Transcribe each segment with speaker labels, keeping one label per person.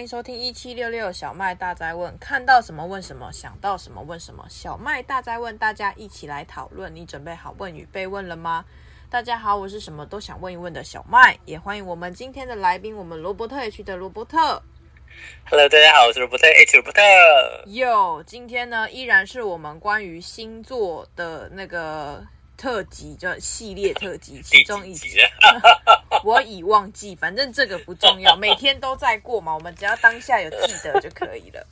Speaker 1: 欢迎收听一七六六小麦大灾问，看到什么问什么，想到什么问什么。小麦大灾问，大家一起来讨论。你准备好问与被问了吗？大家好，我是什么都想问一问的小麦，也欢迎我们今天的来宾，我们罗伯特 H 的罗伯特。
Speaker 2: Hello，大家好，我是罗伯特 H 罗伯特。
Speaker 1: 哟，今天呢依然是我们关于星座的那个。特辑就系列特辑，其中一集，我已忘记，反正这个不重要，每天都在过嘛，我们只要当下有记得就可以了。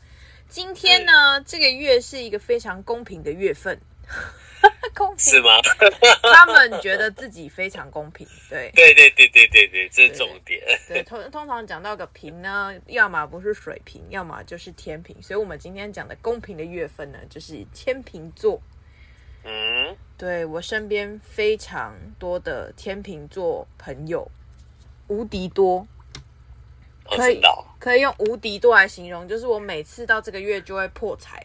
Speaker 1: 今天呢，这个月是一个非常公平的月份，公平
Speaker 2: 是吗？
Speaker 1: 他们觉得自己非常公平，对，
Speaker 2: 对对对对对对，这是重点。
Speaker 1: 对，通通常讲到个平呢，要么不是水平，要么就是天平，所以我们今天讲的公平的月份呢，就是天平座。
Speaker 2: 嗯，
Speaker 1: 对，我身边非常多的天秤座朋友，无敌多，可以可以用无敌多来形容，就是我每次到这个月就会破财，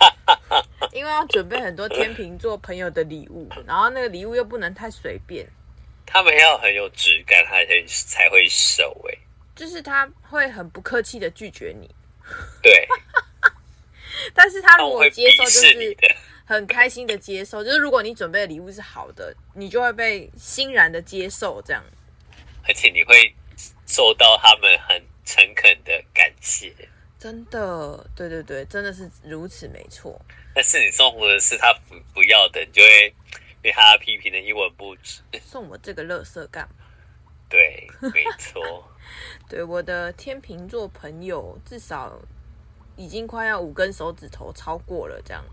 Speaker 1: 因为要准备很多天秤座朋友的礼物，然后那个礼物又不能太随便，
Speaker 2: 他们要很有质感，他才才会收哎，
Speaker 1: 就是他会很不客气的拒绝你，
Speaker 2: 对，
Speaker 1: 但是他如果接受就是。很开心的接受，就是如果你准备的礼物是好的，你就会被欣然的接受这样，
Speaker 2: 而且你会受到他们很诚恳的感谢。
Speaker 1: 真的，对对对，真的是如此，没错。
Speaker 2: 但是你送的是他不不要的，你就会被他批评的一文不值。
Speaker 1: 送我这个乐色干嘛？
Speaker 2: 对，没错。
Speaker 1: 对，我的天秤座朋友，至少已经快要五根手指头超过了这样。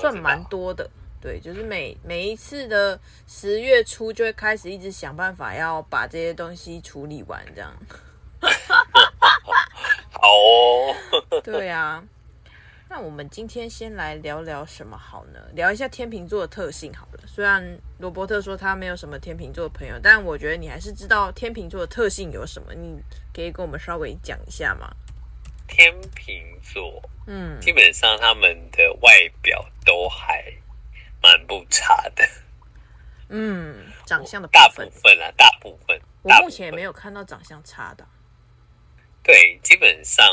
Speaker 1: 算蛮多的，对，就是每每一次的十月初就会开始一直想办法要把这些东西处理完，这样。
Speaker 2: 好哦。
Speaker 1: 对啊，那我们今天先来聊聊什么好呢？聊一下天秤座的特性好了。虽然罗伯特说他没有什么天秤座的朋友，但我觉得你还是知道天秤座的特性有什么，你可以跟我们稍微讲一下吗？
Speaker 2: 天秤座，嗯，基本上他们的外表都还蛮不差的，
Speaker 1: 嗯，长相的
Speaker 2: 大部分啊，大部分，
Speaker 1: 我目前也没有看到长相差的。
Speaker 2: 对，基本上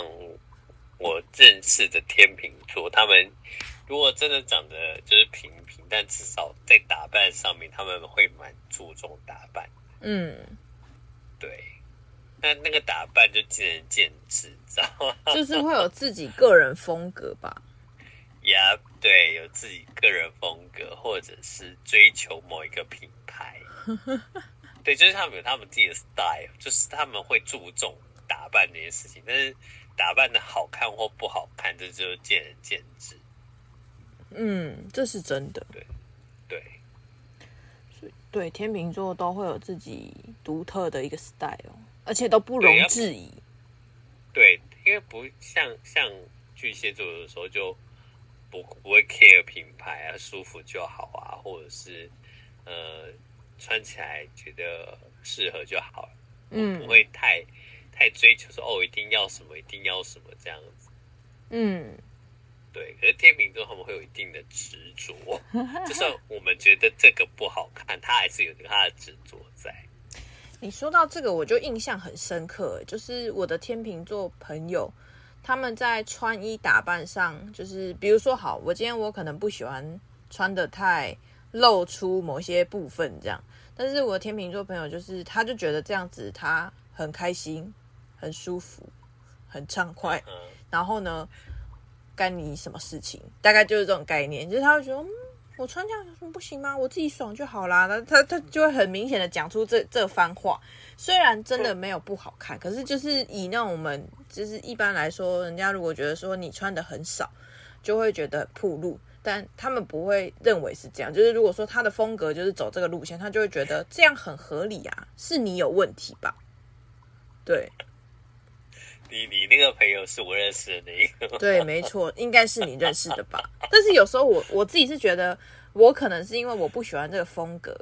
Speaker 2: 我认识的天秤座，他们如果真的长得就是平平，但至少在打扮上面，他们会蛮注重打扮。
Speaker 1: 嗯，
Speaker 2: 对。那那个打扮就见仁见智，知道吗？
Speaker 1: 就是会有自己个人风格吧。
Speaker 2: 呀，yeah, 对，有自己个人风格，或者是追求某一个品牌。对，就是他们有他们自己的 style，就是他们会注重打扮这件事情。但是打扮的好看或不好看，这就见仁见智。
Speaker 1: 嗯，这是真的。
Speaker 2: 对，对，
Speaker 1: 所以对天秤座都会有自己独特的一个 style。而且都不容置疑，
Speaker 2: 对，因为不像像巨蟹座的时候就不不会 care 品牌啊，舒服就好啊，或者是呃穿起来觉得适合就好，嗯，不会太太追求说哦一定要什么一定要什么这样子，
Speaker 1: 嗯，
Speaker 2: 对，可是天秤座他们会有一定的执着，就算我们觉得这个不好看，他还是有他的执着在。
Speaker 1: 你说到这个，我就印象很深刻，就是我的天秤座朋友，他们在穿衣打扮上，就是比如说，好，我今天我可能不喜欢穿的太露出某些部分，这样，但是我的天秤座朋友就是，他就觉得这样子他很开心、很舒服、很畅快，然后呢，干你什么事情？大概就是这种概念，就是他会觉得。我穿这样有什么不行吗？我自己爽就好啦。他他他就会很明显的讲出这这番话，虽然真的没有不好看，可是就是以那种我们就是一般来说，人家如果觉得说你穿的很少，就会觉得很暴露，但他们不会认为是这样。就是如果说他的风格就是走这个路线，他就会觉得这样很合理啊，是你有问题吧？对。
Speaker 2: 你你那个朋友是我认识的那一个？
Speaker 1: 对，没错，应该是你认识的吧？但是有时候我我自己是觉得，我可能是因为我不喜欢这个风格，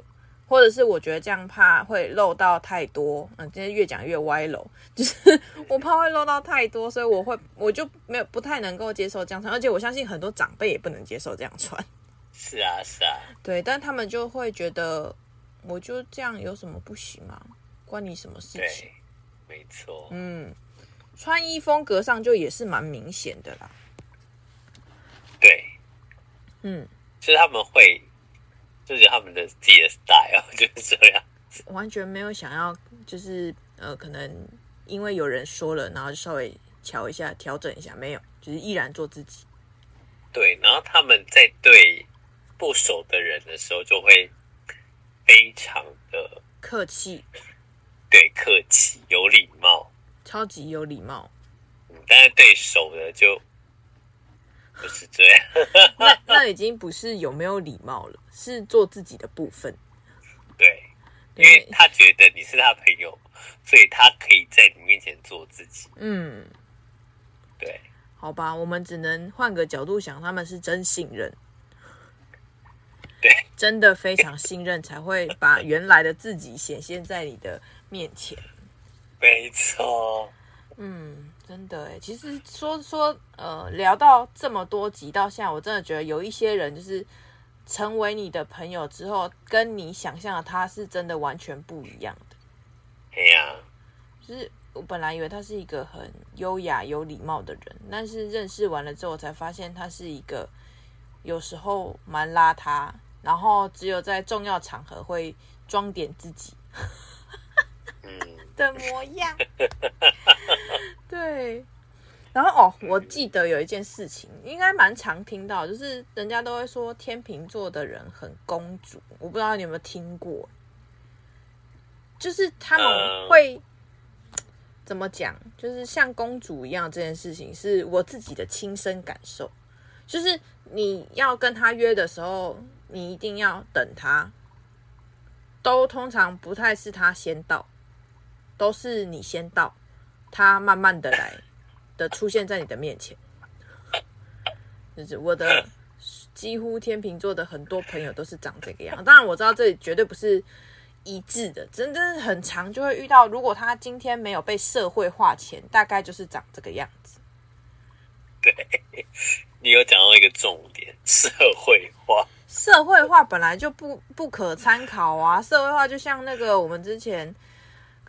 Speaker 1: 或者是我觉得这样怕会漏到太多。嗯，今天越讲越歪楼，就是我怕会漏到太多，所以我会我就没有不太能够接受这样穿，而且我相信很多长辈也不能接受这样穿。
Speaker 2: 是啊，是啊，
Speaker 1: 对，但他们就会觉得，我就这样有什么不行吗？关你什么事情？
Speaker 2: 没错，
Speaker 1: 嗯。穿衣风格上就也是蛮明显的啦。
Speaker 2: 对，
Speaker 1: 嗯，
Speaker 2: 就是他们会，就是他们的自己的 style 就是这样子，
Speaker 1: 完全没有想要，就是呃，可能因为有人说了，然后稍微调一下，调整一下，没有，就是依然做自己。
Speaker 2: 对，然后他们在对不熟的人的时候，就会非常的
Speaker 1: 客气，
Speaker 2: 对，客气有礼貌，
Speaker 1: 超级有礼貌。
Speaker 2: 嗯，但是对手的就不是这样。
Speaker 1: 那 那已经不是有没有礼貌了，是做自己的部分。
Speaker 2: 对，因为他觉得你是他朋友，所以他可以在你面前做自己。
Speaker 1: 嗯，
Speaker 2: 对。
Speaker 1: 好吧，我们只能换个角度想，他们是真信任，
Speaker 2: 对，
Speaker 1: 真的非常信任，才会把原来的自己显现在你的面前。
Speaker 2: 没错，
Speaker 1: 嗯，真的哎，其实说说呃，聊到这么多集到现在，我真的觉得有一些人就是成为你的朋友之后，跟你想象的他是真的完全不一样的。
Speaker 2: 对呀，
Speaker 1: 就是。我本来以为他是一个很优雅、有礼貌的人，但是认识完了之后，我才发现他是一个有时候蛮邋遢，然后只有在重要场合会装点自己 的模样。对，然后哦，我记得有一件事情，应该蛮常听到，就是人家都会说天秤座的人很公主，我不知道你有没有听过，就是他们会。怎么讲？就是像公主一样这件事情，是我自己的亲身感受。就是你要跟他约的时候，你一定要等他，都通常不太是他先到，都是你先到，他慢慢的来的出现在你的面前。就是我的几乎天秤座的很多朋友都是长这个样。当然我知道这里绝对不是。一致的，真的很长就会遇到。如果他今天没有被社会化前，大概就是长这个样子。
Speaker 2: 对，你有讲到一个重点，社会化。
Speaker 1: 社会化本来就不不可参考啊！社会化就像那个我们之前，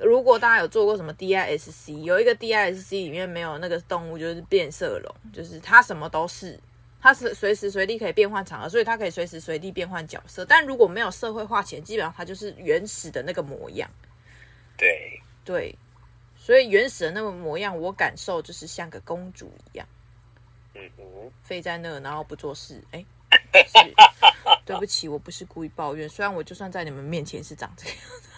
Speaker 1: 如果大家有做过什么 DISC，有一个 DISC 里面没有那个动物，就是变色龙，就是它什么都是。它是随时随地可以变换场合，所以它可以随时随地变换角色。但如果没有社会化前，基本上它就是原始的那个模样。
Speaker 2: 对
Speaker 1: 对，所以原始的那个模样，我感受就是像个公主一样，
Speaker 2: 嗯嗯，
Speaker 1: 飞在那，然后不做事。哎，是，对不起，我不是故意抱怨。虽然我就算在你们面前是长这样子，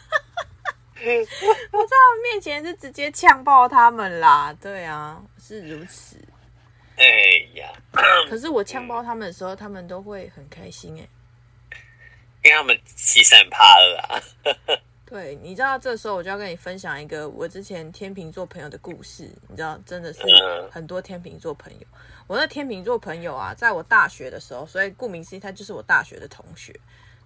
Speaker 1: 我在我面前是直接呛爆他们啦。对啊，是如此。
Speaker 2: 哎呀！
Speaker 1: 可是我呛爆他们的时候，嗯、他们都会很开心哎，
Speaker 2: 因为他们欺善怕恶啊。
Speaker 1: 对，你知道这时候我就要跟你分享一个我之前天秤座朋友的故事。你知道，真的是很多天秤座朋友。我那天秤座朋友啊，在我大学的时候，所以顾名思义，他就是我大学的同学。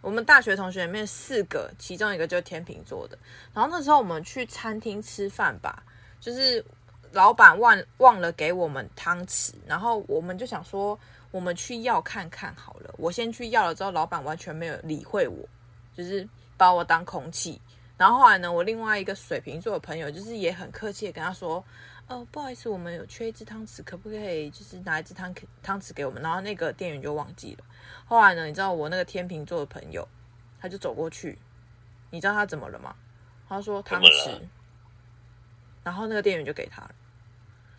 Speaker 1: 我们大学同学里面四个，其中一个就是天秤座的。然后那时候我们去餐厅吃饭吧，就是。老板忘忘了给我们汤匙，然后我们就想说，我们去要看看好了。我先去要了之后，老板完全没有理会我，就是把我当空气。然后后来呢，我另外一个水瓶座的朋友，就是也很客气的跟他说：“哦，不好意思，我们有缺一只汤匙，可不可以就是拿一只汤汤匙给我们？”然后那个店员就忘记了。后来呢，你知道我那个天秤座的朋友，他就走过去，你知道他怎么了吗？他说汤匙，然后那个店员就给他了。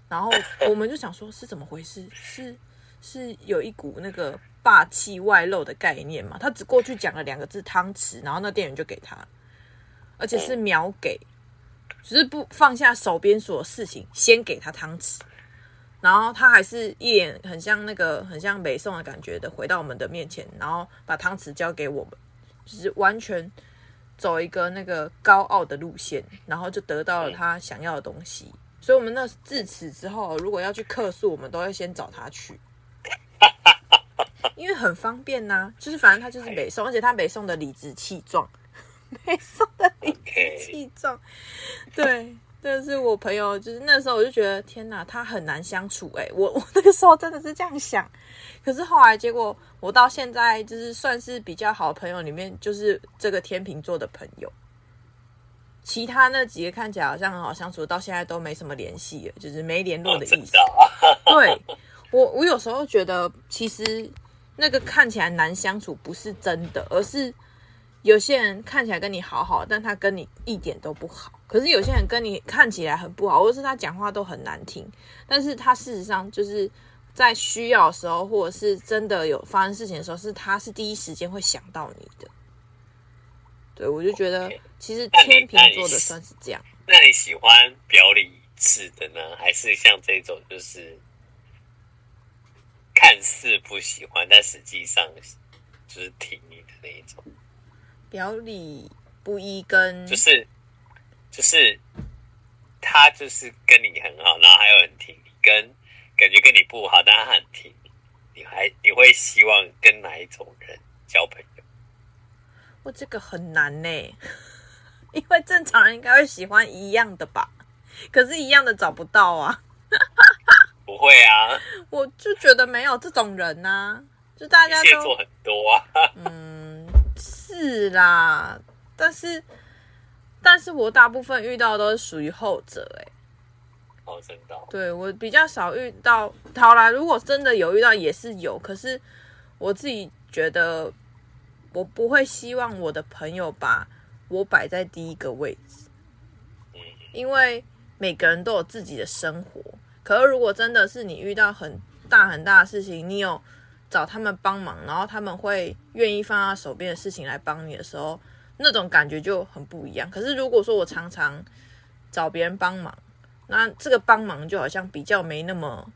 Speaker 1: 然后我们就想说，是怎么回事？是是有一股那个霸气外露的概念嘛？他只过去讲了两个字“汤匙”，然后那店员就给他，而且是秒给，只是不放下手边所有事情，先给他汤匙。然后他还是一脸很像那个很像北宋的感觉的回到我们的面前，然后把汤匙交给我们，就是完全走一个那个高傲的路线，然后就得到了他想要的东西。所以，我们那自此之后，如果要去客诉，我们都会先找他去，因为很方便呐、啊。就是反正他就是北宋，而且他北宋的理直气壮，北宋的理直气壮。对，但是我朋友就是那时候，我就觉得天哪，他很难相处。哎，我我那个时候真的是这样想。可是后来结果，我到现在就是算是比较好的朋友里面，就是这个天秤座的朋友。其他那几个看起来好像很好相处，到现在都没什么联系了，就是没联络的意思。
Speaker 2: 哦、
Speaker 1: 对我，我有时候觉得，其实那个看起来难相处不是真的，而是有些人看起来跟你好好，但他跟你一点都不好。可是有些人跟你看起来很不好，或者是他讲话都很难听，但是他事实上就是在需要的时候，或者是真的有发生事情的时候，是他是第一时间会想到你的。对，我就觉得其实天秤座的算是这样。
Speaker 2: 那你，那你喜欢表里一致的呢，还是像这种就是看似不喜欢，但实际上就是挺你的那一种？
Speaker 1: 表里不一跟
Speaker 2: 就是就是他就是跟你很好，然后还有很挺你，跟感觉跟你不好，但他很挺你，你还你会希望跟哪一种人交朋友？
Speaker 1: 我这个很难呢，因为正常人应该会喜欢一样的吧，可是，一样的找不到啊。
Speaker 2: 不会啊，
Speaker 1: 我就觉得没有这种人啊，就大家都
Speaker 2: 做很多啊。
Speaker 1: 嗯，是啦，但是，但是我大部分遇到都是属于后者，哎。
Speaker 2: 哦，真的。
Speaker 1: 对，我比较少遇到。好啦，如果真的有遇到，也是有，可是我自己觉得。我不会希望我的朋友把我摆在第一个位置，因为每个人都有自己的生活。可是如果真的是你遇到很大很大的事情，你有找他们帮忙，然后他们会愿意放下手边的事情来帮你的时候，那种感觉就很不一样。可是如果说我常常找别人帮忙，那这个帮忙就好像比较没那么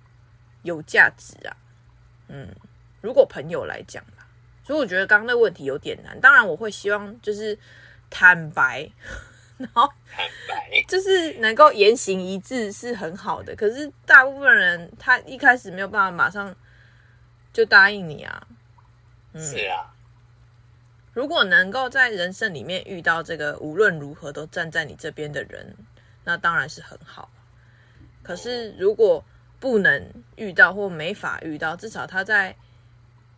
Speaker 1: 有价值啊。嗯，如果朋友来讲。所以我觉得刚刚那个问题有点难。当然，我会希望就是坦白，然后
Speaker 2: 坦白
Speaker 1: 就是能够言行一致是很好的。可是大部分人他一开始没有办法马上就答应你啊。
Speaker 2: 嗯，是啊。
Speaker 1: 如果能够在人生里面遇到这个无论如何都站在你这边的人，那当然是很好。可是如果不能遇到或没法遇到，至少他在。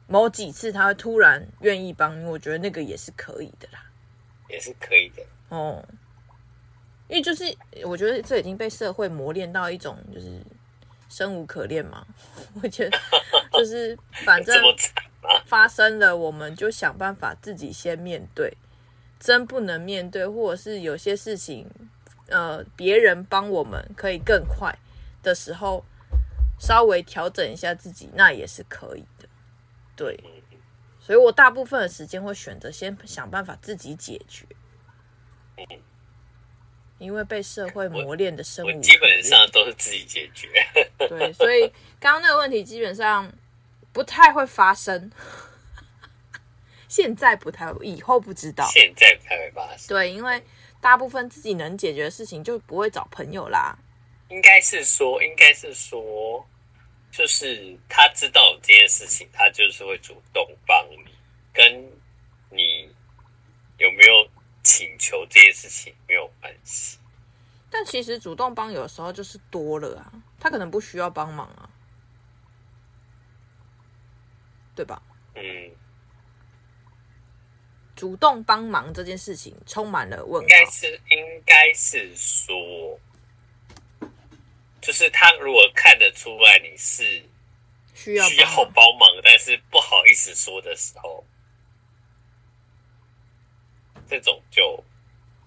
Speaker 1: 某几次他会突然愿意帮你，我觉得那个也是可以的啦，
Speaker 2: 也是可以的
Speaker 1: 哦。因为就是我觉得这已经被社会磨练到一种就是生无可恋嘛。我觉得就是反正 发生了，我们就想办法自己先面对。真不能面对，或者是有些事情，呃，别人帮我们可以更快的时候，稍微调整一下自己，那也是可以的。对，所以我大部分的时间会选择先想办法自己解决，因为被社会磨练的生物
Speaker 2: 基本上都是自己解决。
Speaker 1: 对，所以刚刚那个问题基本上不太会发生，现在不太会，以后不知道，
Speaker 2: 现在不太会发生。
Speaker 1: 对，因为大部分自己能解决的事情就不会找朋友啦。
Speaker 2: 应该是说，应该是说。就是他知道这件事情，他就是会主动帮你，跟你有没有请求这件事情没有关系。
Speaker 1: 但其实主动帮有时候就是多了啊，他可能不需要帮忙啊，对吧？
Speaker 2: 嗯，
Speaker 1: 主动帮忙这件事情充满了问号。
Speaker 2: 应该是，应该是说。就是他如果看得出来你是需要需要帮忙，但是不好意思说的时候，这种就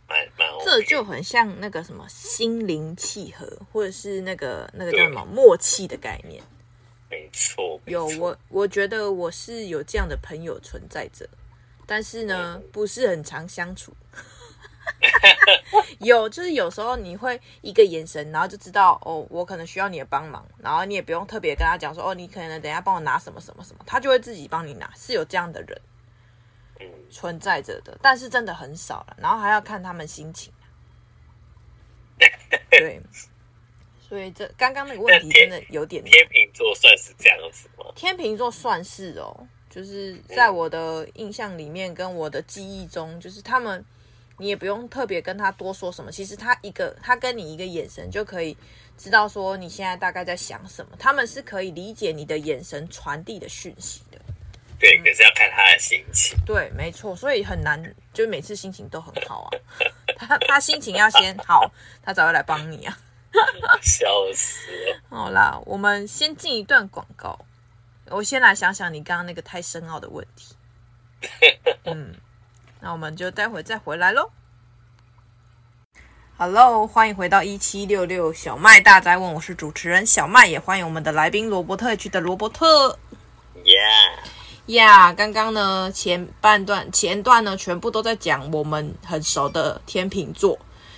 Speaker 2: 蛮蛮、OK、
Speaker 1: 这就很像那个什么心灵契合，或者是那个那个叫什么默契的概念。
Speaker 2: 没错，
Speaker 1: 有我我觉得我是有这样的朋友存在着，但是呢，不是很常相处。有，就是有时候你会一个眼神，然后就知道哦，我可能需要你的帮忙，然后你也不用特别跟他讲说哦，你可能等一下帮我拿什么什么什么，他就会自己帮你拿，是有这样的人存在着的，但是真的很少了，然后还要看他们心情。对，所以这刚刚那个问题真的有点
Speaker 2: 天。天秤座算是这样子吗？
Speaker 1: 天秤座算是哦，就是在我的印象里面跟我的记忆中，就是他们。你也不用特别跟他多说什么，其实他一个他跟你一个眼神就可以知道说你现在大概在想什么。他们是可以理解你的眼神传递的讯息的。
Speaker 2: 对，可是要看他的心情。
Speaker 1: 对，没错，所以很难，就每次心情都很好啊。他他他心情要先好，他才会来帮你啊。
Speaker 2: 笑死了！
Speaker 1: 好啦，我们先进一段广告。我先来想想你刚刚那个太深奥的问题。嗯，那我们就待会再回来喽。Hello，欢迎回到一七六六小麦大宅问，我是主持人小麦，也欢迎我们的来宾罗伯特区的罗伯特。
Speaker 2: Yeah，
Speaker 1: 呀，刚刚呢前半段前段呢全部都在讲我们很熟的天秤座。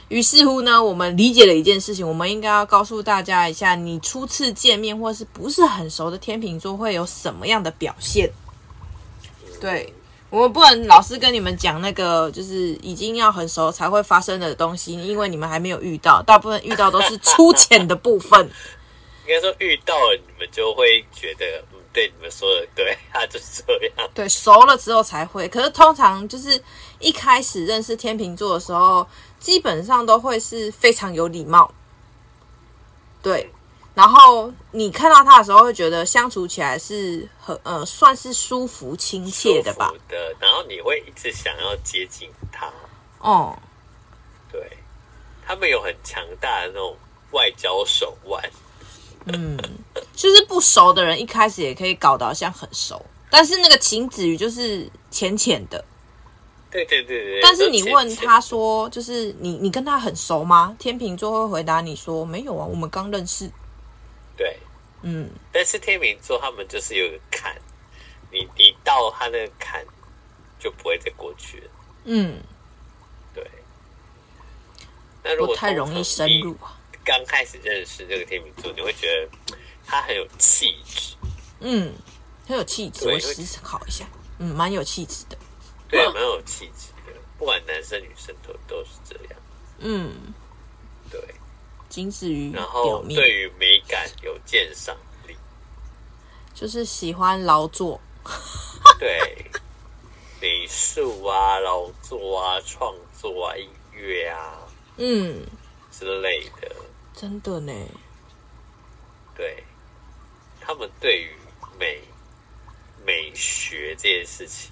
Speaker 1: 于是乎呢，我们理解了一件事情，我们应该要告诉大家一下，你初次见面或是不是很熟的天秤座会有什么样的表现？对，我们不能老是跟你们讲那个，就是已经要很熟才会发生的东西，因为你们还没有遇到，大部分遇到都是粗浅的部分。
Speaker 2: 应该说遇到了，你们就会觉得，对，你们说的对，他就是这样。
Speaker 1: 对，熟了之后才会。可是通常就是一开始认识天秤座的时候。基本上都会是非常有礼貌，对，然后你看到他的时候会觉得相处起来是很呃算是舒服亲切的吧？
Speaker 2: 的，然后你会一直想要接近他。
Speaker 1: 哦，
Speaker 2: 对，他们有很强大的那种外交手腕。
Speaker 1: 嗯，就是不熟的人一开始也可以搞得好像很熟，但是那个请止语就是浅浅的。
Speaker 2: 对对对对，
Speaker 1: 但是你问他说，就是你你跟他很熟吗？天秤座会回答你说没有啊，我们刚认识。
Speaker 2: 对，
Speaker 1: 嗯，
Speaker 2: 但是天秤座他们就是有个坎，你你到他那个坎就不会再过去了。
Speaker 1: 嗯，
Speaker 2: 对。那如果
Speaker 1: 太容易深入啊，
Speaker 2: 刚开始认识这个天秤座，你会觉得他很有气质。
Speaker 1: 嗯，很有气质，我思考一下，嗯，蛮有气质的。
Speaker 2: 对，蛮有气质的，不管男生女生都都是这样。
Speaker 1: 嗯，
Speaker 2: 对，
Speaker 1: 仅止于
Speaker 2: 然后对于美感有鉴赏力，
Speaker 1: 就是喜欢劳作。
Speaker 2: 对，美术啊，劳作啊，创作啊，音乐啊，
Speaker 1: 嗯
Speaker 2: 之类的。
Speaker 1: 真的呢。
Speaker 2: 对，他们对于美美学这件事情。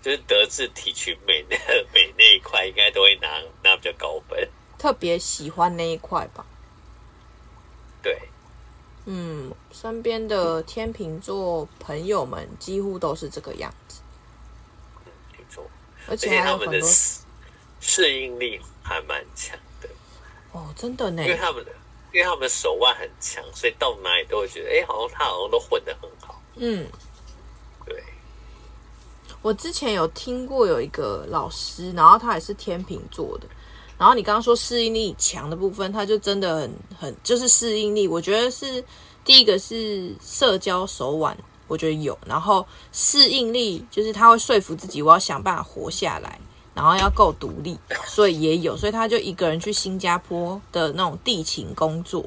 Speaker 2: 就是德智体群美那 美那一块，应该都会拿拿比较高分。
Speaker 1: 特别喜欢那一块吧。
Speaker 2: 对，
Speaker 1: 嗯，身边的天秤座朋友们几乎都是这个样子。
Speaker 2: 嗯，没错。
Speaker 1: 而且他们的
Speaker 2: 适应力还蛮强的。
Speaker 1: 哦，真的呢。
Speaker 2: 因为他们的，因为他们手腕很强，所以到哪里都会觉得，哎，好像他好像都混得很好。
Speaker 1: 嗯。对我之前有听过有一个老师，然后他也是天秤座的。然后你刚刚说适应力强的部分，他就真的很很就是适应力。我觉得是第一个是社交手腕，我觉得有。然后适应力就是他会说服自己，我要想办法活下来，然后要够独立，所以也有。所以他就一个人去新加坡的那种地勤工作。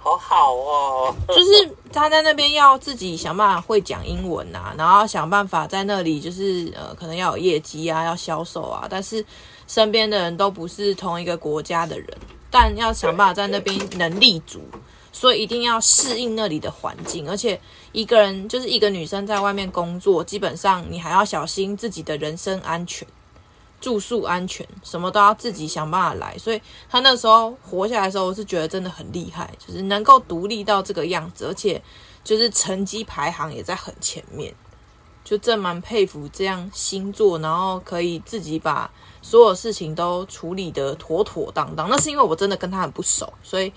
Speaker 2: 好好哦，
Speaker 1: 就是他在那边要自己想办法会讲英文啊，然后想办法在那里就是呃，可能要有业绩啊，要销售啊，但是身边的人都不是同一个国家的人，但要想办法在那边能立足，所以一定要适应那里的环境，而且一个人就是一个女生在外面工作，基本上你还要小心自己的人身安全。住宿安全，什么都要自己想办法来，所以他那时候活下来的时候，我是觉得真的很厉害，就是能够独立到这个样子，而且就是成绩排行也在很前面，就真蛮佩服这样星座，然后可以自己把所有事情都处理得妥妥当当。那是因为我真的跟他很不熟，所以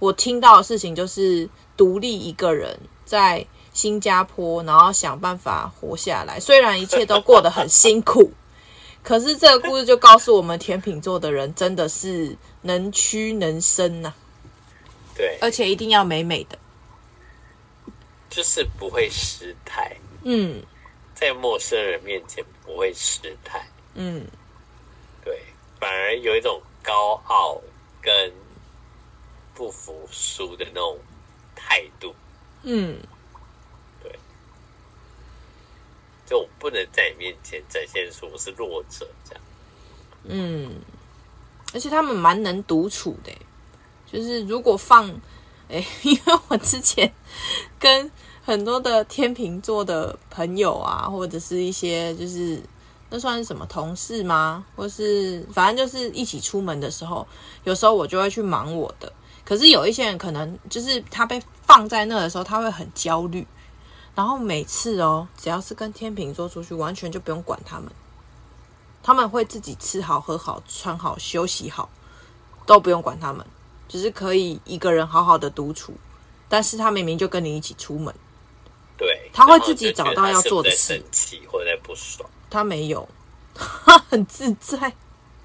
Speaker 1: 我听到的事情就是独立一个人在新加坡，然后想办法活下来，虽然一切都过得很辛苦。可是这个故事就告诉我们，天秤座的人真的是能屈能伸呐、啊。
Speaker 2: 对，
Speaker 1: 而且一定要美美的，
Speaker 2: 就是不会失态。
Speaker 1: 嗯，
Speaker 2: 在陌生人面前不会失态。
Speaker 1: 嗯，
Speaker 2: 对，反而有一种高傲跟不服输的那种态度。
Speaker 1: 嗯。
Speaker 2: 就我不能在你面前展现出我是弱者这样。
Speaker 1: 嗯，而且他们蛮能独处的，就是如果放，哎，因为我之前跟很多的天秤座的朋友啊，或者是一些就是那算是什么同事吗？或是反正就是一起出门的时候，有时候我就会去忙我的。可是有一些人可能就是他被放在那的时候，他会很焦虑。然后每次哦，只要是跟天秤座出去，完全就不用管他们，他们会自己吃好、喝好、穿好、休息好，都不用管他们，只是可以一个人好好的独处。但是他明明就跟你一起出门，
Speaker 2: 对，
Speaker 1: 他会自己找到要做的事。
Speaker 2: 生气或者不爽，
Speaker 1: 他没有，他很自在，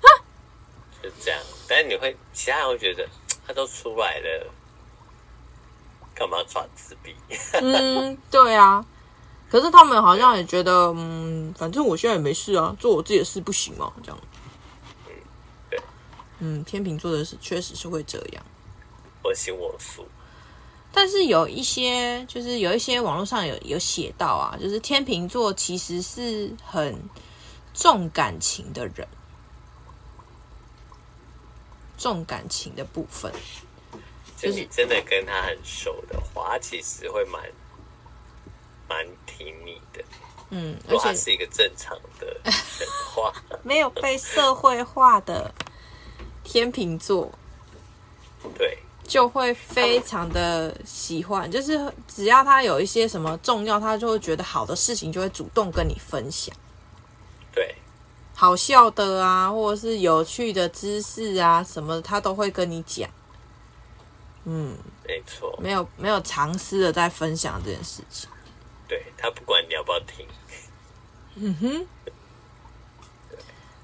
Speaker 2: 就这样。但是你会，其他人会觉得他都出来了。干嘛耍自闭？
Speaker 1: 嗯，对啊。可是他们好像也觉得，嗯，反正我现在也没事啊，做我自己的事不行吗？这样。
Speaker 2: 嗯，对。
Speaker 1: 嗯，天秤座的是确实是会这样，
Speaker 2: 我行我素。
Speaker 1: 但是有一些，就是有一些网络上有有写到啊，就是天秤座其实是很重感情的人，重感情的部分。
Speaker 2: 就你真的跟他很熟的话，他其实会蛮蛮听你的。嗯，如果他是一个正常的人话，
Speaker 1: 没有被社会化的天秤座，
Speaker 2: 对，
Speaker 1: 就会非常的喜欢。就是只要他有一些什么重要，他就会觉得好的事情，就会主动跟你分享。
Speaker 2: 对，
Speaker 1: 好笑的啊，或者是有趣的知识啊，什么他都会跟你讲。嗯，
Speaker 2: 没错，
Speaker 1: 没有没有尝试的在分享这件事情。
Speaker 2: 对，他不管你要不要听，
Speaker 1: 嗯哼。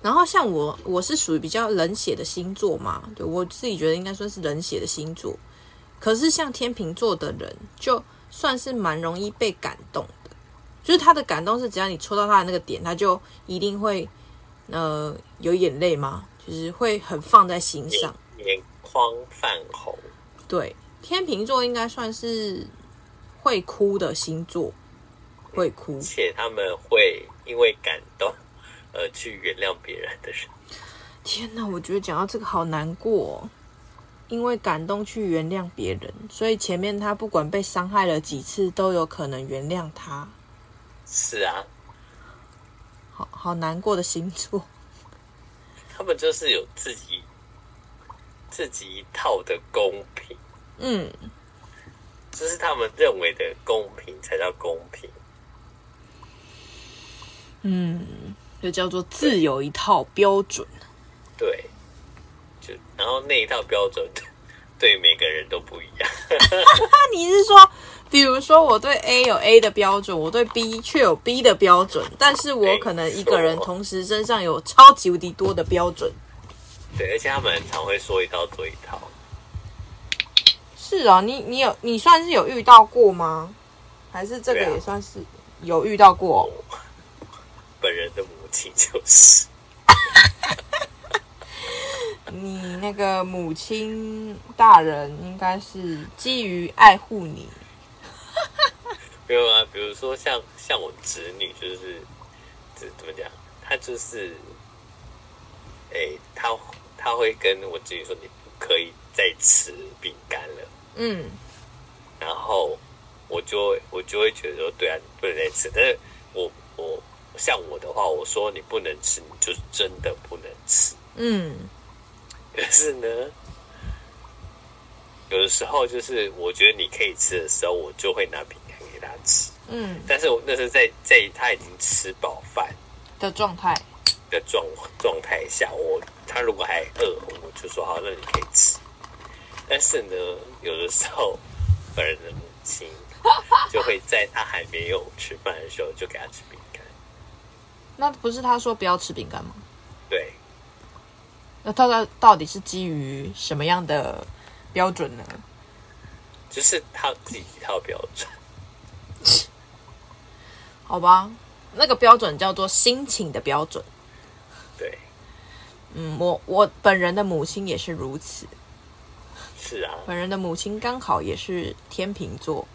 Speaker 1: 然后像我，我是属于比较冷血的星座嘛，对我自己觉得应该算是冷血的星座。可是像天秤座的人，就算是蛮容易被感动的，就是他的感动是只要你戳到他的那个点，他就一定会呃有眼泪吗，就是会很放在心上，
Speaker 2: 眼眶泛红。
Speaker 1: 对，天秤座应该算是会哭的星座，会哭，
Speaker 2: 且他们会因为感动而去原谅别人的人。
Speaker 1: 天哪，我觉得讲到这个好难过哦，因为感动去原谅别人，所以前面他不管被伤害了几次，都有可能原谅他。
Speaker 2: 是啊，
Speaker 1: 好好难过的星座，
Speaker 2: 他们就是有自己。自己一套的公平，
Speaker 1: 嗯，
Speaker 2: 这是他们认为的公平才叫公平，
Speaker 1: 嗯，就叫做自有一套标准，
Speaker 2: 对，就然后那一套标准 对每个人都不一样。
Speaker 1: 你是说，比如说我对 A 有 A 的标准，我对 B 却有 B 的标准，但是我可能一个人同时身上有超级无敌多的标准。
Speaker 2: 对，而且他们很常会说一套做一套。
Speaker 1: 是啊，你你有你算是有遇到过吗？还是这个也算是有遇到过？
Speaker 2: 啊、本人的母亲就是。
Speaker 1: 你那个母亲大人应该是基于爱护你。
Speaker 2: 没有啊，比如说像像我侄女，就是怎怎么讲，她就是，哎，她。他会跟我自己说：“你不可以再吃饼干了。”
Speaker 1: 嗯，
Speaker 2: 然后我就我就会觉得说：“对啊，你不能再吃。”但是我我像我的话，我说你不能吃，你就是真的不能吃。
Speaker 1: 嗯，
Speaker 2: 可是呢，有的时候就是我觉得你可以吃的时候，我就会拿饼干给他吃。
Speaker 1: 嗯，
Speaker 2: 但是我那是在在他已经吃饱饭
Speaker 1: 的状态
Speaker 2: 的状状态下，我。他如果还饿，我就说好，那你可以吃。但是呢，有的时候本人的母亲就会在他还没有吃饭的时候就给他吃饼干。
Speaker 1: 那不是他说不要吃饼干吗？
Speaker 2: 对。
Speaker 1: 那他到到底是基于什么样的标准呢？
Speaker 2: 就是他自己一套标准。
Speaker 1: 好吧，那个标准叫做心情的标准。
Speaker 2: 对。
Speaker 1: 嗯，我我本人的母亲也是如此。
Speaker 2: 是啊，
Speaker 1: 本人的母亲刚好也是天秤座。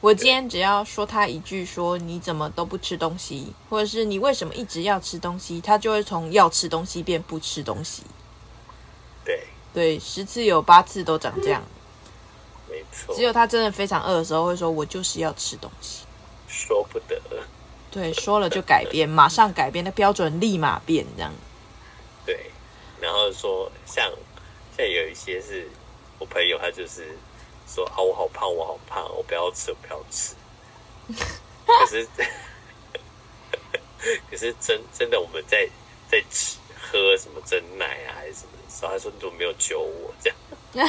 Speaker 1: 我今天只要说他一句说，说你怎么都不吃东西，或者是你为什么一直要吃东西，他就会从要吃东西变不吃东西。
Speaker 2: 对
Speaker 1: 对，十次有八次都长这样。
Speaker 2: 没错。
Speaker 1: 只有他真的非常饿的时候，会说我就是要吃东西。
Speaker 2: 说不得。
Speaker 1: 对，说了就改变，马上改变的标准立马变这样。
Speaker 2: 对，然后说像像有一些是我朋友，他就是说啊，我好胖，我好胖，我不要吃，我不要吃。可是 可是真真的我们在在吃喝什么真奶啊还是什么的时候，他说你怎么没有揪我这样？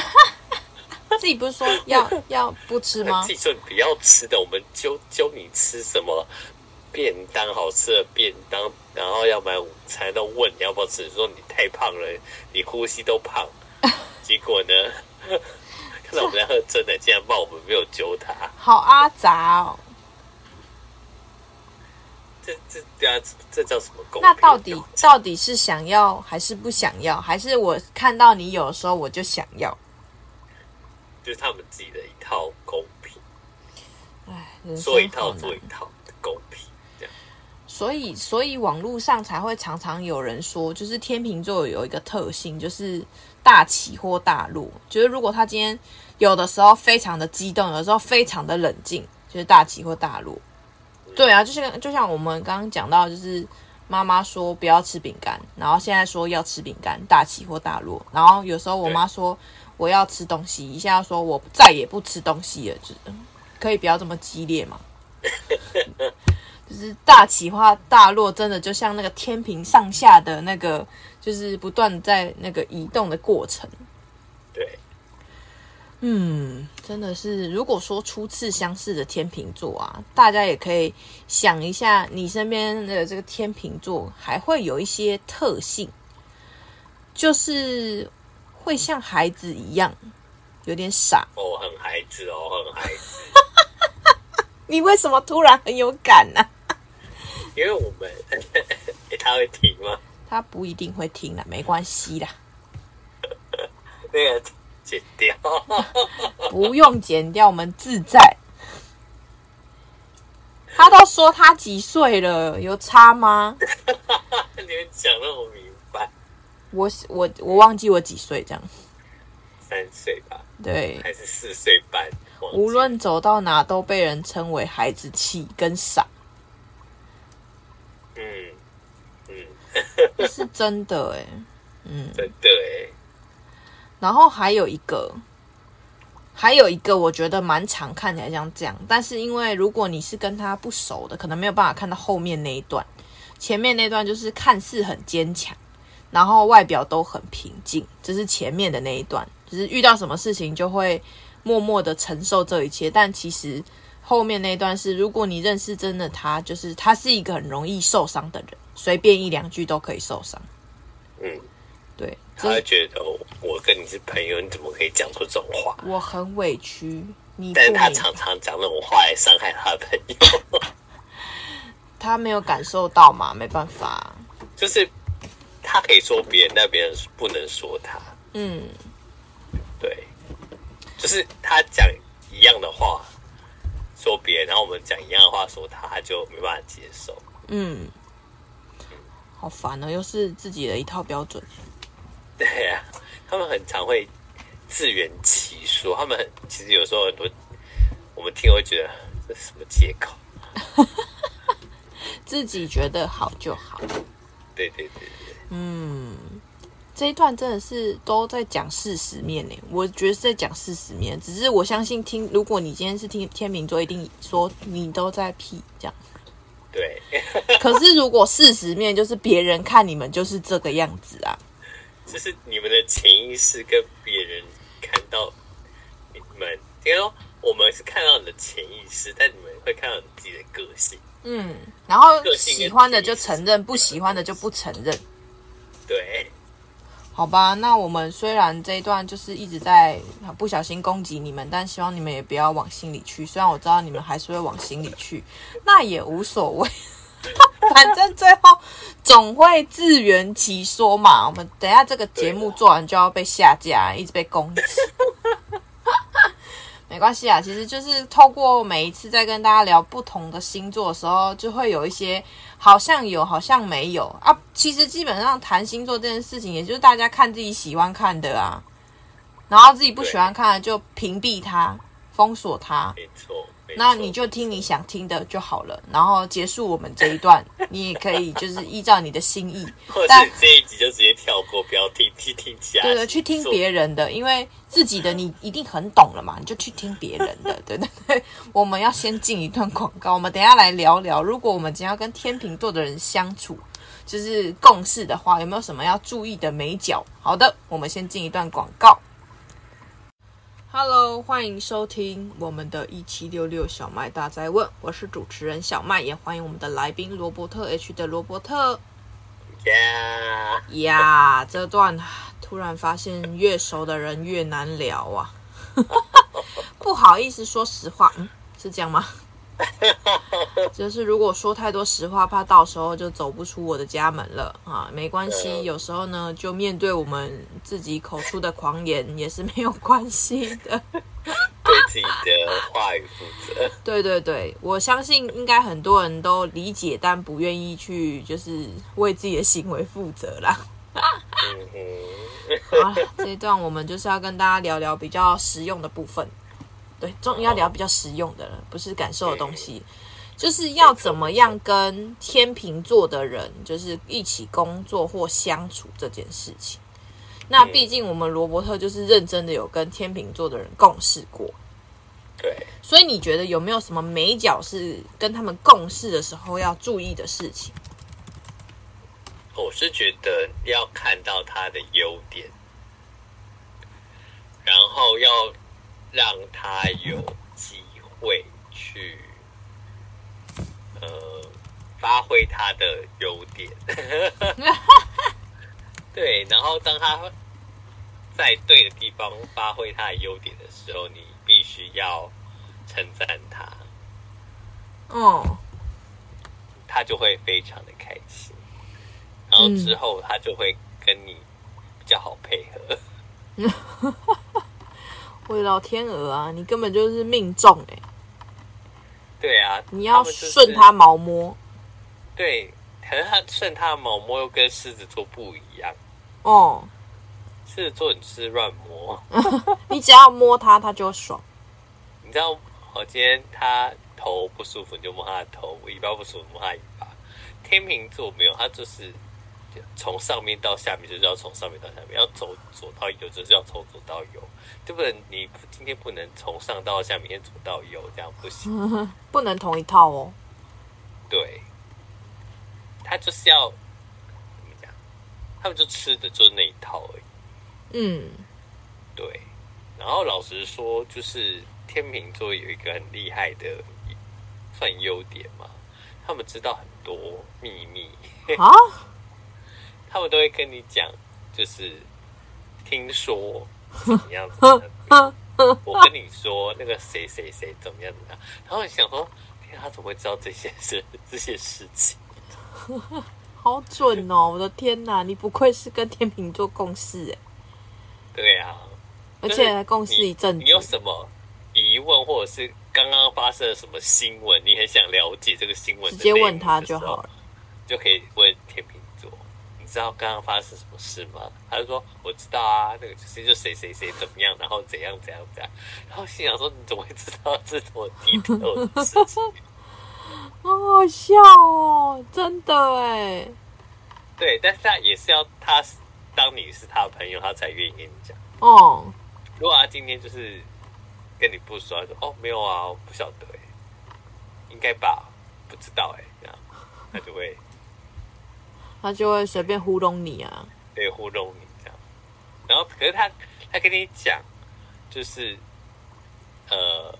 Speaker 1: 自己不是说要要不吃吗？
Speaker 2: 自己说你不要吃的，我们揪揪你吃什么便当，好吃的便当，然后要买午餐都问你要不要吃，说你太胖了，你呼吸都胖。结果呢，看到我们在喝真的，竟然骂我们没有揪他，
Speaker 1: 好阿杂哦。
Speaker 2: 这这对啊，这叫什么公平？
Speaker 1: 那到底到底是想要还是不想要？还是我看到你有的时候我就想要？
Speaker 2: 就是他们自己的一套公平，
Speaker 1: 哎，
Speaker 2: 说一套做一套的公平。
Speaker 1: 所以，所以网络上才会常常有人说，就是天秤座有一个特性，就是大起或大落。就是如果他今天有的时候非常的激动，有的时候非常的冷静，就是大起或大落。嗯、对啊，就是就像我们刚刚讲到，就是妈妈说不要吃饼干，然后现在说要吃饼干，大起或大落。然后有时候我妈说。我要吃东西，一下说我再也不吃东西了，就可以不要这么激烈嘛？就是大起化大落，真的就像那个天平上下的那个，就是不断在那个移动的过程。
Speaker 2: 对，
Speaker 1: 嗯，真的是，如果说初次相识的天秤座啊，大家也可以想一下，你身边的这个天秤座还会有一些特性，就是。会像孩子一样，有点傻
Speaker 2: 哦，很孩子哦，很孩子。
Speaker 1: 你为什么突然很有感呢、啊？
Speaker 2: 因为我们，他会听吗？
Speaker 1: 他不一定会听啦，没关系啦。
Speaker 2: 那个剪掉，
Speaker 1: 不用剪掉，我们自在。他都说他几岁了，有差吗？
Speaker 2: 你们讲的我明白。
Speaker 1: 我我我忘记我几岁，这样
Speaker 2: 三岁吧，
Speaker 1: 对，
Speaker 2: 还是四岁半。
Speaker 1: 无论走到哪都被人称为孩子气跟傻。
Speaker 2: 嗯嗯，
Speaker 1: 这 是真的哎，嗯，
Speaker 2: 真的哎。
Speaker 1: 然后还有一个，还有一个，我觉得蛮常看起来像这样，但是因为如果你是跟他不熟的，可能没有办法看到后面那一段，前面那段就是看似很坚强。然后外表都很平静，这是前面的那一段，就是遇到什么事情就会默默的承受这一切。但其实后面那一段是，如果你认识真的他，就是他是一个很容易受伤的人，随便一两句都可以受伤。
Speaker 2: 嗯，
Speaker 1: 对，
Speaker 2: 他会觉得我跟你是朋友，你怎么可以讲出这种话？
Speaker 1: 我很委屈，你，
Speaker 2: 但是他常常讲那种话来伤害他的朋友。
Speaker 1: 他没有感受到嘛？没办法，
Speaker 2: 就是。他可以说别人，但别人不能说他。
Speaker 1: 嗯，
Speaker 2: 对，就是他讲一样的话说别人，然后我们讲一样的话说他，他就没办法接受。
Speaker 1: 嗯，好烦哦，又是自己的一套标准。
Speaker 2: 对呀、啊，他们很常会自圆其说，他们其实有时候很多我们听会觉得这是什么借口，
Speaker 1: 自己觉得好就好。
Speaker 2: 对对对。
Speaker 1: 嗯，这一段真的是都在讲事实面呢。我觉得是在讲事实面，只是我相信听，如果你今天是听天秤座，一定说你都在屁这样。
Speaker 2: 对。
Speaker 1: 可是如果事实面就是别人看你们就是这个样子啊，
Speaker 2: 就是你们的潜意识跟别人看到你们，因为我们是看到你的潜意识，但你们会看到你自己的个性。
Speaker 1: 嗯，然后喜欢的就承认，不喜欢的就不承认。
Speaker 2: 对，
Speaker 1: 好吧，那我们虽然这一段就是一直在不小心攻击你们，但希望你们也不要往心里去。虽然我知道你们还是会往心里去，那也无所谓，反正最后总会自圆其说嘛。我们等下这个节目做完就要被下架，一直被攻击。没关系啊，其实就是透过每一次在跟大家聊不同的星座的时候，就会有一些好像有，好像没有啊。其实基本上谈星座这件事情，也就是大家看自己喜欢看的啊，然后自己不喜欢看的就屏蔽它、封锁它。
Speaker 2: 没错，
Speaker 1: 那你就听你想听的就好了，然后结束我们这一段，你也可以就是依照你的心意，
Speaker 2: 或者这一集就直接跳过，不要听，去听其他。
Speaker 1: 对的，去听别人的，因为自己的你一定很懂了嘛，你就去听别人的，对对对。我们要先进一段广告，我们等一下来聊聊，如果我们今天要跟天秤座的人相处，就是共事的话，有没有什么要注意的美角？好的，我们先进一段广告。Hello，欢迎收听我们的一七六六小麦大在问，我是主持人小麦，也欢迎我们的来宾罗伯特 H 的罗伯特。
Speaker 2: 呀
Speaker 1: 呀，这段突然发现越熟的人越难聊啊，不好意思，说实话，嗯，是这样吗？就是如果说太多实话，怕到时候就走不出我的家门了啊！没关系，有时候呢，就面对我们自己口出的狂言也是没有关系的。
Speaker 2: 对自己的话语负责。
Speaker 1: 对对对，我相信应该很多人都理解，但不愿意去就是为自己的行为负责啦。嗯哼。好，这一段我们就是要跟大家聊聊比较实用的部分。对，终于要聊比较实用的了，不是感受的东西，就是要怎么样跟天秤座的人，就是一起工作或相处这件事情。那毕竟我们罗伯特就是认真的有跟天秤座的人共事过，
Speaker 2: 对，
Speaker 1: 所以你觉得有没有什么眉角是跟他们共事的时候要注意的事情？
Speaker 2: 我是觉得要看到他的优点，然后要。让他有机会去，呃，发挥他的优点。对，然后当他在对的地方发挥他的优点的时候，你必须要称赞他。
Speaker 1: 哦，
Speaker 2: 他就会非常的开心，然后之后他就会跟你比较好配合。
Speaker 1: 嗯 我的老天鹅啊，你根本就是命中哎！
Speaker 2: 对啊，
Speaker 1: 你要顺它毛摸。
Speaker 2: 对，可是它顺它的毛摸又跟狮子座不一样
Speaker 1: 哦。
Speaker 2: 狮子座你是乱摸，
Speaker 1: 你只要摸它，它就爽。
Speaker 2: 你知道，我今天它头不舒服，你就摸它的头；尾巴不舒服，摸它尾巴。天秤座没有，它就是。从上面到下面就是要从上面到下面，要走左到右就是要从左到右，对不对？你今天不能从上到下，明天左到右，这样不行，
Speaker 1: 不能同一套哦。
Speaker 2: 对，他就是要怎么讲？他们就吃的就是那一套而已。
Speaker 1: 嗯，
Speaker 2: 对。然后老实说，就是天秤座有一个很厉害的算优点嘛，他们知道很多秘密啊。他们都会跟你讲，就是听说怎么样怎么样。我跟你说那个谁谁谁怎么样怎么样。然后想说，天，他怎么会知道这些事 这些事情？
Speaker 1: 好准哦！我的天哪，你不愧是跟天秤座共事哎。
Speaker 2: 对啊，
Speaker 1: 而且还共事一阵子。
Speaker 2: 你有什么疑问，或者是刚刚发生了什么新闻，你很想了解这个新闻，
Speaker 1: 直接问他就好了，
Speaker 2: 就可以问你知道刚刚发生什么事吗？他就说我知道啊，那个就是就谁谁谁怎么样，然后怎样怎样怎样。然后心想说你怎么会知道这么低头的事情？
Speaker 1: 好好笑哦，真的哎。
Speaker 2: 对，但是他也是要他当你是他的朋友，他才愿意跟你讲。
Speaker 1: 哦，
Speaker 2: 如果他今天就是跟你不说，他说哦没有啊，我不晓得哎，应该吧，不知道哎，这样他就会。
Speaker 1: 他就会随便糊弄你啊，
Speaker 2: 对，糊弄你这样。然后，可是他他跟你讲，就是呃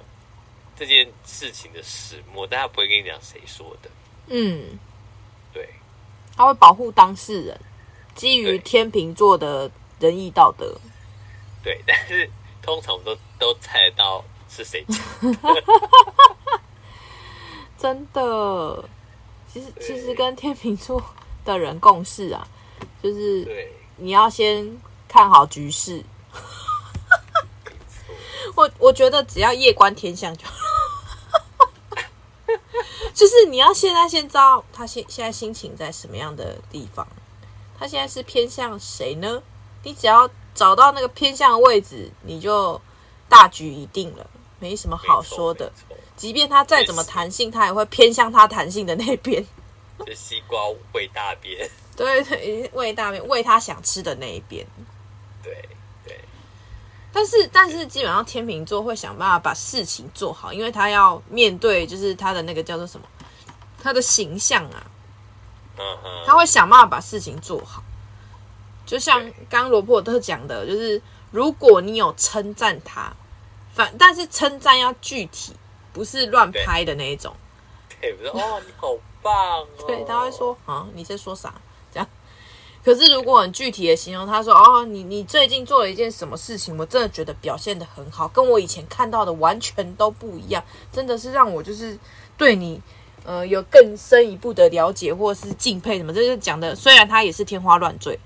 Speaker 2: 这件事情的始末，但他不会跟你讲谁说的。
Speaker 1: 嗯，
Speaker 2: 对，
Speaker 1: 他会保护当事人，基于天秤座的仁义道德。
Speaker 2: 对，但是通常都都猜得到是谁讲。
Speaker 1: 真的，其实其实跟天秤座。的人共事啊，就是你要先看好局势。我我觉得只要夜观天象就，就是你要现在先知道他现现在心情在什么样的地方，他现在是偏向谁呢？你只要找到那个偏向的位置，你就大局已定了，没什么好说的。即便他再怎么弹性，他也会偏向他弹性的那边。
Speaker 2: 就西瓜喂大便，
Speaker 1: 对 对，喂大便，喂他想吃的那一边。
Speaker 2: 对对。
Speaker 1: 但是但是，基本上天秤座会想办法把事情做好，因为他要面对，就是他的那个叫做什么，他的形象啊。
Speaker 2: 嗯哼。
Speaker 1: 他会想办法把事情做好。就像刚罗伯特讲的，就是如果你有称赞他，反但是称赞要具体，不是乱拍的那一种。
Speaker 2: 对，不是哦，你好棒哦。
Speaker 1: 对，他会说啊，你在说啥？这样。可是如果很具体的形容，他说哦，你你最近做了一件什么事情，我真的觉得表现的很好，跟我以前看到的完全都不一样，真的是让我就是对你呃有更深一步的了解或是敬佩什么。这就是讲的，虽然他也是天花乱坠。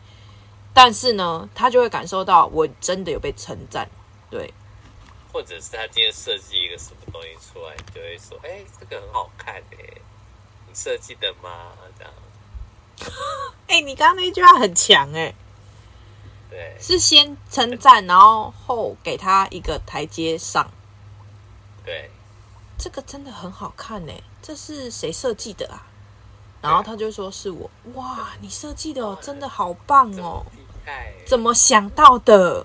Speaker 1: 但是呢，他就会感受到我真的有被称赞，对。
Speaker 2: 或者是他今天设计一个什么东西出来，就会说：“哎、欸，这个很好看哎，你设计的吗？”这样。
Speaker 1: 哎、欸，你刚刚那句话很强哎。
Speaker 2: 对。
Speaker 1: 是先称赞，然后后给他一个台阶上。
Speaker 2: 对。
Speaker 1: 这个真的很好看哎，这是谁设计的啊？然后他就说是我，哇，你设计的真的好棒哦。怎么想到的？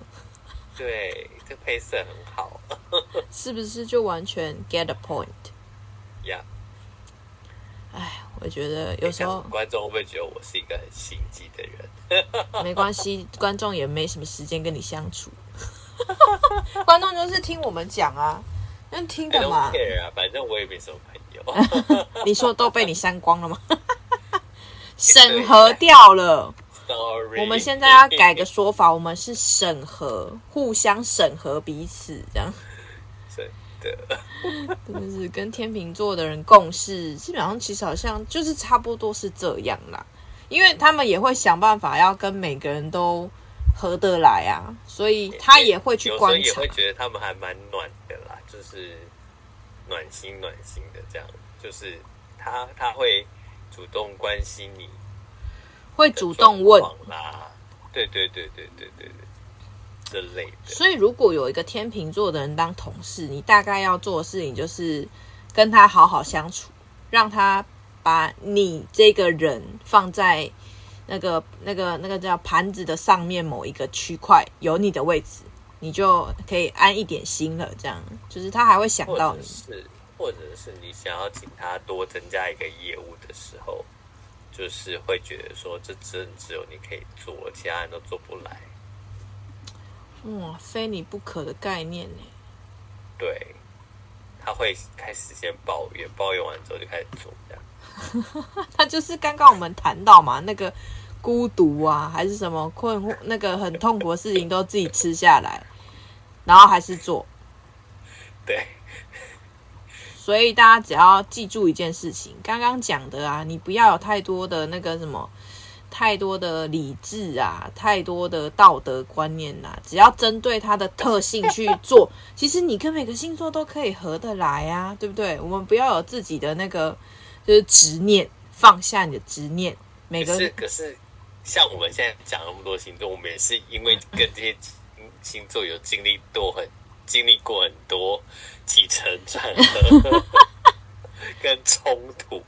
Speaker 2: 对，这配色很好，
Speaker 1: 是不是就完全 get the point？
Speaker 2: 呀
Speaker 1: Yeah，哎，我觉得有时候
Speaker 2: 观众会不会觉得我是一个很心机的人？
Speaker 1: 没关系，观众也没什么时间跟你相处。观众就是听我们讲啊，那听的嘛。
Speaker 2: care 啊，反正我也没什么朋友。
Speaker 1: 你说都被你删光了吗？审核掉了。
Speaker 2: Sorry
Speaker 1: 我们现在要改个说法，我们是审核，互相审核彼此，这样。
Speaker 2: 真的，
Speaker 1: 真的是跟天秤座的人共事，基本上其实好像就是差不多是这样啦。因为他们也会想办法要跟每个人都合得来啊，所以他也会去观察。
Speaker 2: 也会觉得他们还蛮暖的啦，就是暖心暖心的这样，就是他他会主动关心你。
Speaker 1: 会主动问
Speaker 2: 啦，对对对对对对对，这类的。
Speaker 1: 所以如果有一个天秤座的人当同事，你大概要做的事情就是跟他好好相处，让他把你这个人放在那个那个那个叫盘子的上面某一个区块，有你的位置，你就可以安一点心了。这样就是他还会想到你，
Speaker 2: 是或者是你想要请他多增加一个业务的时候。就是会觉得说，这真只有你可以做，其他人都做不来。
Speaker 1: 哇，非你不可的概念呢？
Speaker 2: 对，他会开始先抱怨，抱怨完之后就开始做，这样。
Speaker 1: 他就是刚刚我们谈到嘛，那个孤独啊，还是什么困惑，那个很痛苦的事情都自己吃下来，然后还是做。
Speaker 2: 对。
Speaker 1: 所以大家只要记住一件事情，刚刚讲的啊，你不要有太多的那个什么，太多的理智啊，太多的道德观念呐、啊，只要针对它的特性去做，其实你跟每个星座都可以合得来啊，对不对？我们不要有自己的那个就是执念，放下你的执念。每个
Speaker 2: 可是可是，像我们现在讲那么多星座，我们也是因为跟这些星座有经历多很。经历过很多起承转合 跟冲突，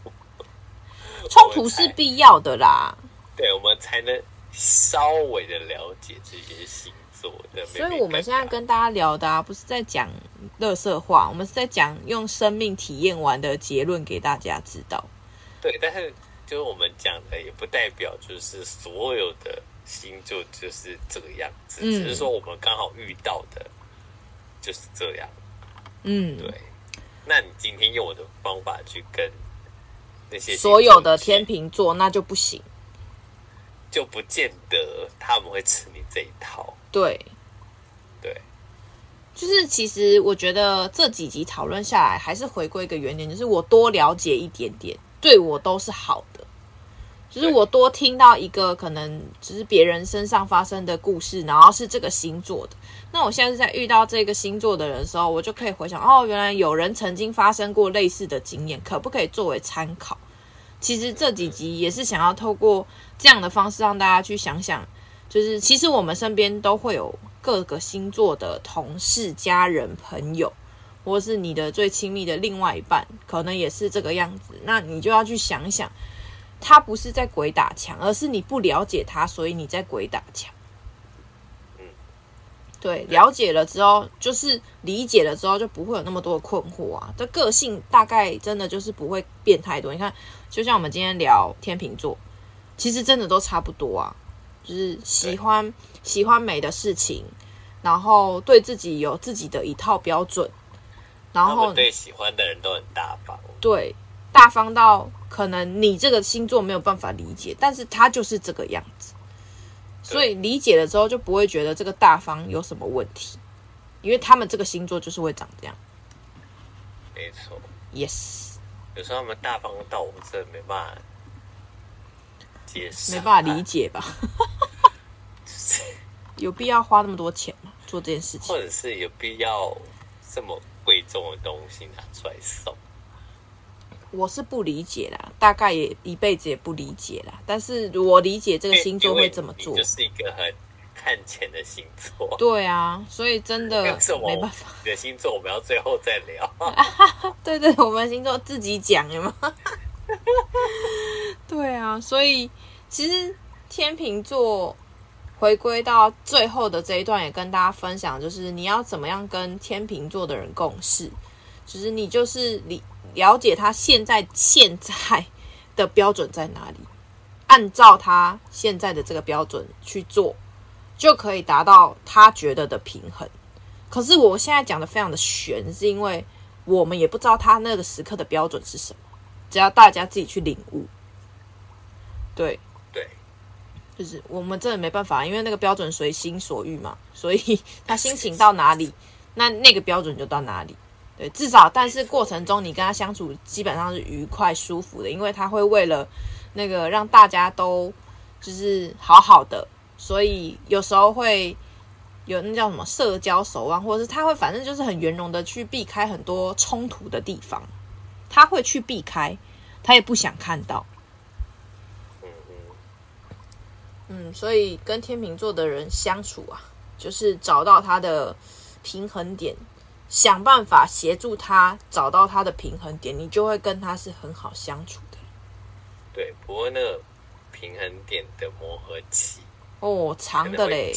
Speaker 1: 冲突是必要的啦。
Speaker 2: 对，我们才能稍微的了解这些星座的。
Speaker 1: 所以我们现在跟大家聊的啊，不是在讲乐色话，我们是在讲用生命体验完的结论给大家知道。
Speaker 2: 对，但是就是我们讲的，也不代表就是所有的星座就是这个样子，嗯、只是说我们刚好遇到的。就是这样，嗯，对。那你今天用我的方法去跟那些
Speaker 1: 所有的天秤座，那就不行，
Speaker 2: 就不见得他们会吃你这一套。
Speaker 1: 对，
Speaker 2: 对，
Speaker 1: 就是其实我觉得这几集讨论下来，还是回归一个原点，就是我多了解一点点，对我都是好的。就是我多听到一个可能只是别人身上发生的故事，然后是这个星座的。那我现在是在遇到这个星座的人的时候，我就可以回想哦，原来有人曾经发生过类似的经验，可不可以作为参考？其实这几集也是想要透过这样的方式让大家去想想，就是其实我们身边都会有各个星座的同事、家人、朋友，或是你的最亲密的另外一半，可能也是这个样子。那你就要去想想，他不是在鬼打墙，而是你不了解他，所以你在鬼打墙。对，了解了之后，就是理解了之后，就不会有那么多的困惑啊。这个性大概真的就是不会变太多。你看，就像我们今天聊天秤座，其实真的都差不多啊，就是喜欢喜欢美的事情，然后对自己有自己的一套标准，然后
Speaker 2: 对喜欢的人都很大方，
Speaker 1: 对，大方到可能你这个星座没有办法理解，但是他就是这个样子。所以理解了之后，就不会觉得这个大方有什么问题，因为他们这个星座就是会长这样。
Speaker 2: 没错
Speaker 1: ，Yes。
Speaker 2: 有时候他们大方到我们真的没办法解释，
Speaker 1: 没办法理解吧？有必要花那么多钱吗？做这件事情，
Speaker 2: 或者是有必要这么贵重的东西拿出来送？
Speaker 1: 我是不理解啦，大概也一辈子也不理解啦。但是我理解这个星座会怎么做，
Speaker 2: 就是一个很看钱的星座。
Speaker 1: 对啊，所以真的没办法。
Speaker 2: 你的星座我们要最后再聊。
Speaker 1: 对对，我们星座自己讲的吗。对啊，所以其实天秤座回归到最后的这一段，也跟大家分享，就是你要怎么样跟天秤座的人共事，其实你就是你。了解他现在现在的标准在哪里，按照他现在的这个标准去做，就可以达到他觉得的平衡。可是我现在讲的非常的悬，是因为我们也不知道他那个时刻的标准是什么，只要大家自己去领悟。对
Speaker 2: 对，
Speaker 1: 就是我们真的没办法，因为那个标准随心所欲嘛，所以 他心情到哪里，那那个标准就到哪里。对，至少，但是过程中你跟他相处基本上是愉快舒服的，因为他会为了那个让大家都就是好好的，所以有时候会有那叫什么社交手腕，或者是他会反正就是很圆融的去避开很多冲突的地方，他会去避开，他也不想看到。嗯，所以跟天秤座的人相处啊，就是找到他的平衡点。想办法协助他找到他的平衡点，你就会跟他是很好相处的。
Speaker 2: 对，不过那个平衡点的磨合期
Speaker 1: 哦，长的嘞，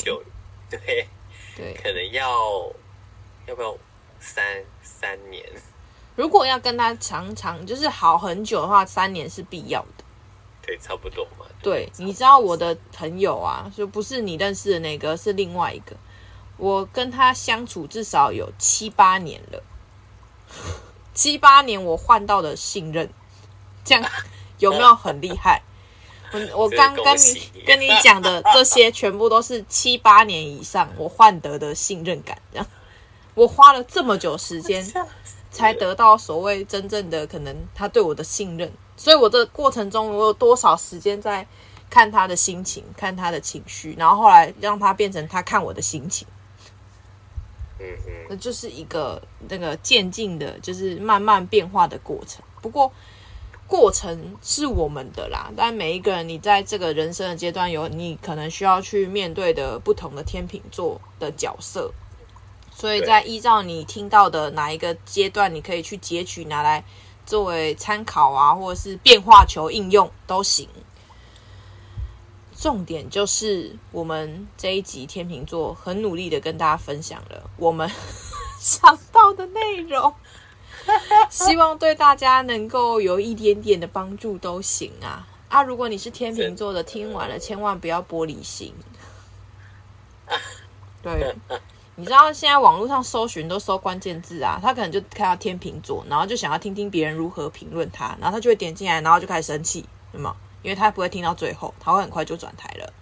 Speaker 2: 对对，可能要要不要三三年？
Speaker 1: 如果要跟他常常就是好很久的话，三年是必要的。
Speaker 2: 对，差不多嘛。
Speaker 1: 对，你知道我的朋友啊，就不是你认识的那个，是另外一个。我跟他相处至少有七八年了，七八年我换到的信任，这样有没有很厉害？我我刚跟你跟你讲的这些全部都是七八年以上我换得的信任感，这样我花了这么久时间 才得到所谓真正的可能他对我的信任，所以我的过程中我有多少时间在看他的心情，看他的情绪，然后后来让他变成他看我的心情。
Speaker 2: 嗯嗯，
Speaker 1: 那就是一个那个渐进的，就是慢慢变化的过程。不过过程是我们的啦，但每一个人，你在这个人生的阶段，有你可能需要去面对的不同的天秤座的角色。所以在依照你听到的哪一个阶段，你可以去截取拿来作为参考啊，或者是变化球应用都行。重点就是我们这一集天秤座很努力的跟大家分享了我们 想到的内容，希望对大家能够有一点点的帮助都行啊啊！如果你是天秤座的，听完了千万不要玻璃心。对，你知道现在网络上搜寻都搜关键字啊，他可能就看到天秤座，然后就想要听听别人如何评论他，然后他就会点进来，然后就开始生气，对吗？因为他不会听到最后，他会很快就转台了，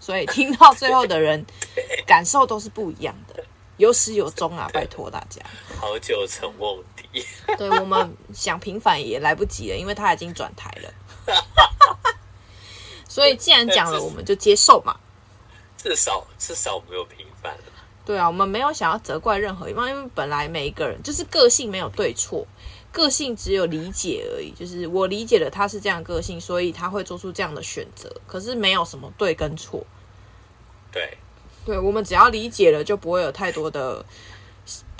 Speaker 1: 所以听到最后的人 感受都是不一样的，有始有终啊！拜托大家，
Speaker 2: 好久成瓮底，
Speaker 1: 对，我们想平反也来不及了，因为他已经转台了。所以既然讲了，我们就接受嘛。
Speaker 2: 至少至少没有平反了。
Speaker 1: 对啊，我们没有想要责怪任何一方，因为本来每一个人就是个性没有对错。个性只有理解而已，就是我理解了他是这样个性，所以他会做出这样的选择。可是没有什么对跟错。
Speaker 2: 对，
Speaker 1: 对，我们只要理解了，就不会有太多的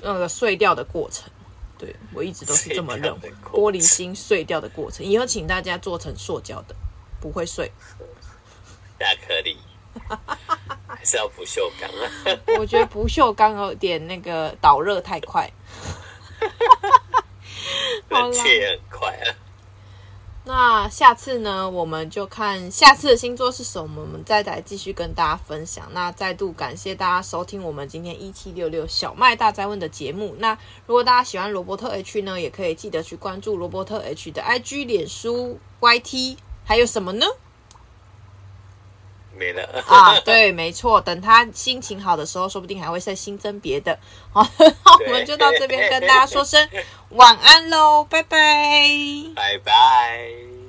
Speaker 1: 那个碎掉的过程。对，我一直都是这么认为，玻璃心碎掉的过程。以后请大家做成塑胶的，不会碎。
Speaker 2: 亚克力还是要不锈钢啊？
Speaker 1: 我觉得不锈钢有点那个导热太快，
Speaker 2: 冷却也很快啊。
Speaker 1: 那下次呢，我们就看下次的星座是什么，我们再来继续跟大家分享。那再度感谢大家收听我们今天一七六六小麦大灾问的节目。那如果大家喜欢罗伯特 H 呢，也可以记得去关注罗伯特 H 的 IG、脸书、YT，还有什么呢？
Speaker 2: 没了
Speaker 1: 啊，对，没错。等他心情好的时候，说不定还会再新增别的。好，那我们就到这边跟大家说声晚安喽，拜拜，
Speaker 2: 拜拜。